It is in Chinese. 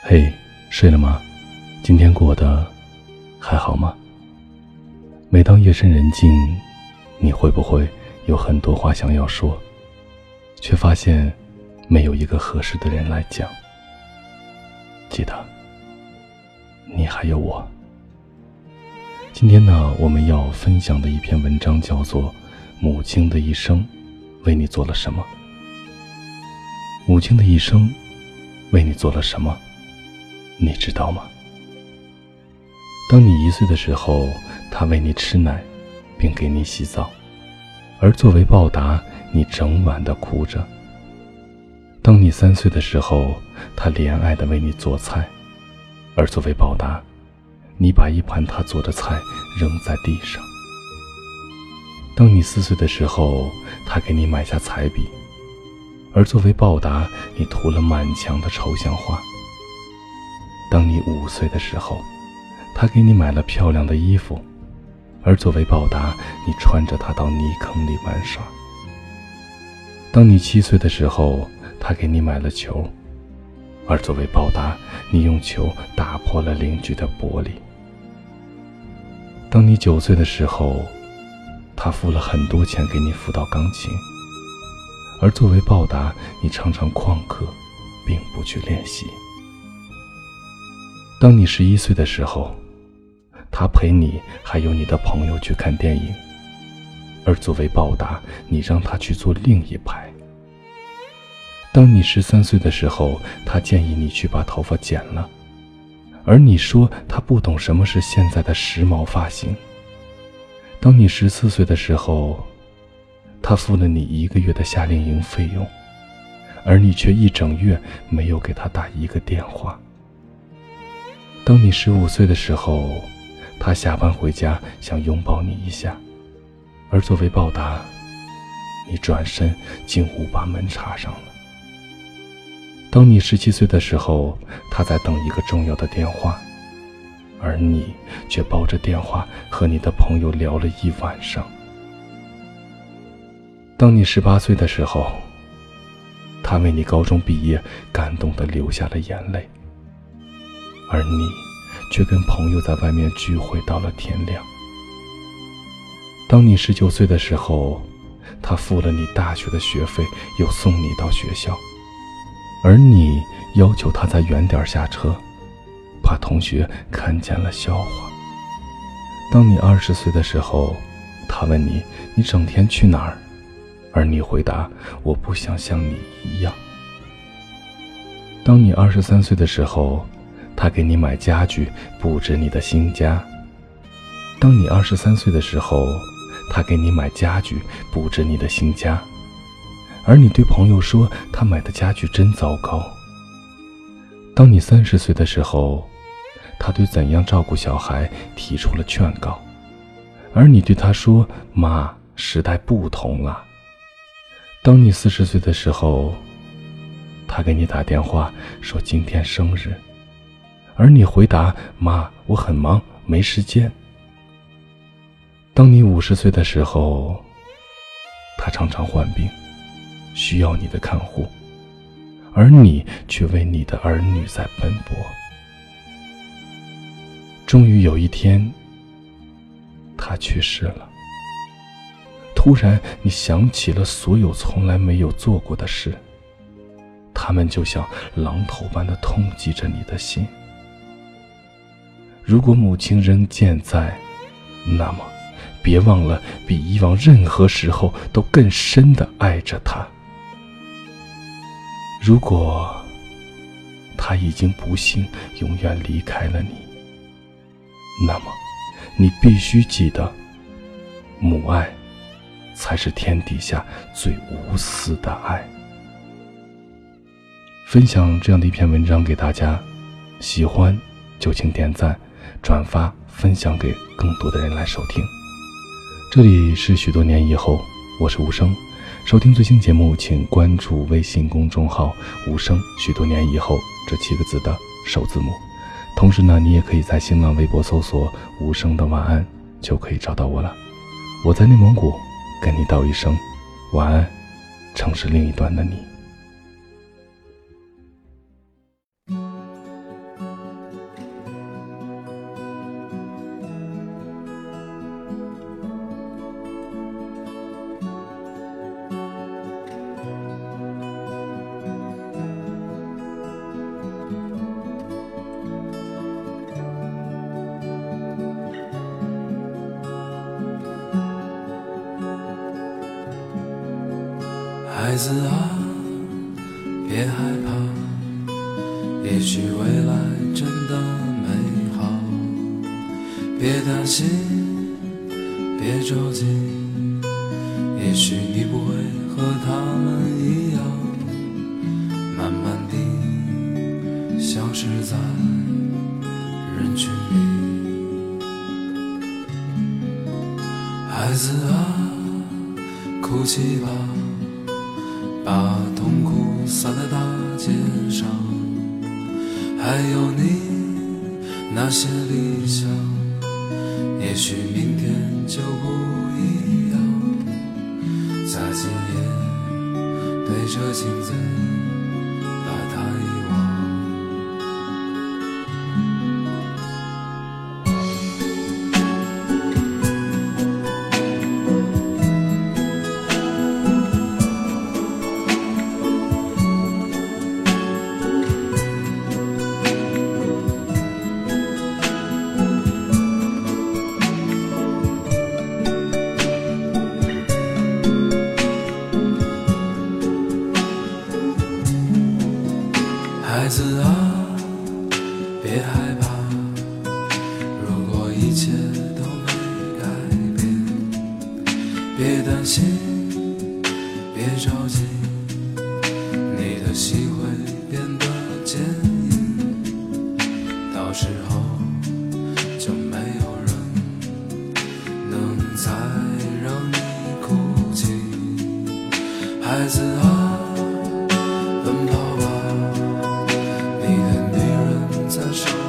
嘿，睡了吗？今天过得还好吗？每当夜深人静，你会不会有很多话想要说，却发现没有一个合适的人来讲？记得，你还有我。今天呢，我们要分享的一篇文章叫做《母亲的一生为你做了什么》。母亲的一生为你做了什么？你知道吗？当你一岁的时候，他喂你吃奶，并给你洗澡，而作为报答，你整晚的哭着。当你三岁的时候，他怜爱的为你做菜，而作为报答，你把一盘他做的菜扔在地上。当你四岁的时候，他给你买下彩笔，而作为报答，你涂了满墙的抽象画。当你五岁的时候，他给你买了漂亮的衣服，而作为报答，你穿着它到泥坑里玩耍。当你七岁的时候，他给你买了球，而作为报答，你用球打破了邻居的玻璃。当你九岁的时候，他付了很多钱给你辅导钢琴，而作为报答，你常常旷课，并不去练习。当你十一岁的时候，他陪你还有你的朋友去看电影，而作为报答，你让他去坐另一排。当你十三岁的时候，他建议你去把头发剪了，而你说他不懂什么是现在的时髦发型。当你十四岁的时候，他付了你一个月的夏令营费用，而你却一整月没有给他打一个电话。当你十五岁的时候，他下班回家想拥抱你一下，而作为报答，你转身进屋把门插上了。当你十七岁的时候，他在等一个重要的电话，而你却抱着电话和你的朋友聊了一晚上。当你十八岁的时候，他为你高中毕业感动的流下了眼泪。而你，却跟朋友在外面聚会到了天亮。当你十九岁的时候，他付了你大学的学费，又送你到学校，而你要求他在远点下车，怕同学看见了笑话。当你二十岁的时候，他问你你整天去哪儿，而你回答我不想像你一样。当你二十三岁的时候，他给你买家具，布置你的新家。当你二十三岁的时候，他给你买家具，布置你的新家，而你对朋友说他买的家具真糟糕。当你三十岁的时候，他对怎样照顾小孩提出了劝告，而你对他说：“妈，时代不同了。”当你四十岁的时候，他给你打电话说今天生日。而你回答：“妈，我很忙，没时间。”当你五十岁的时候，他常常患病，需要你的看护，而你却为你的儿女在奔波。终于有一天，他去世了。突然，你想起了所有从来没有做过的事，他们就像榔头般的痛击着你的心。如果母亲仍健在，那么，别忘了比以往任何时候都更深的爱着她。如果她已经不幸永远离开了你，那么，你必须记得，母爱才是天底下最无私的爱。分享这样的一篇文章给大家，喜欢就请点赞。转发分享给更多的人来收听。这里是许多年以后，我是无声。收听最新节目，请关注微信公众号“无声”。许多年以后这七个字的首字母。同时呢，你也可以在新浪微博搜索“无声的晚安”，就可以找到我了。我在内蒙古，跟你道一声晚安，城市另一端的你。孩子啊，别害怕，也许未来真的美好。别担心，别着急，也许你不会和他们一样，慢慢地消失在人群里。孩子啊，哭泣吧。把痛苦洒在大街上，还有你那些理想，也许明天就不一样。在今夜对着镜子。孩子啊，别害 attention.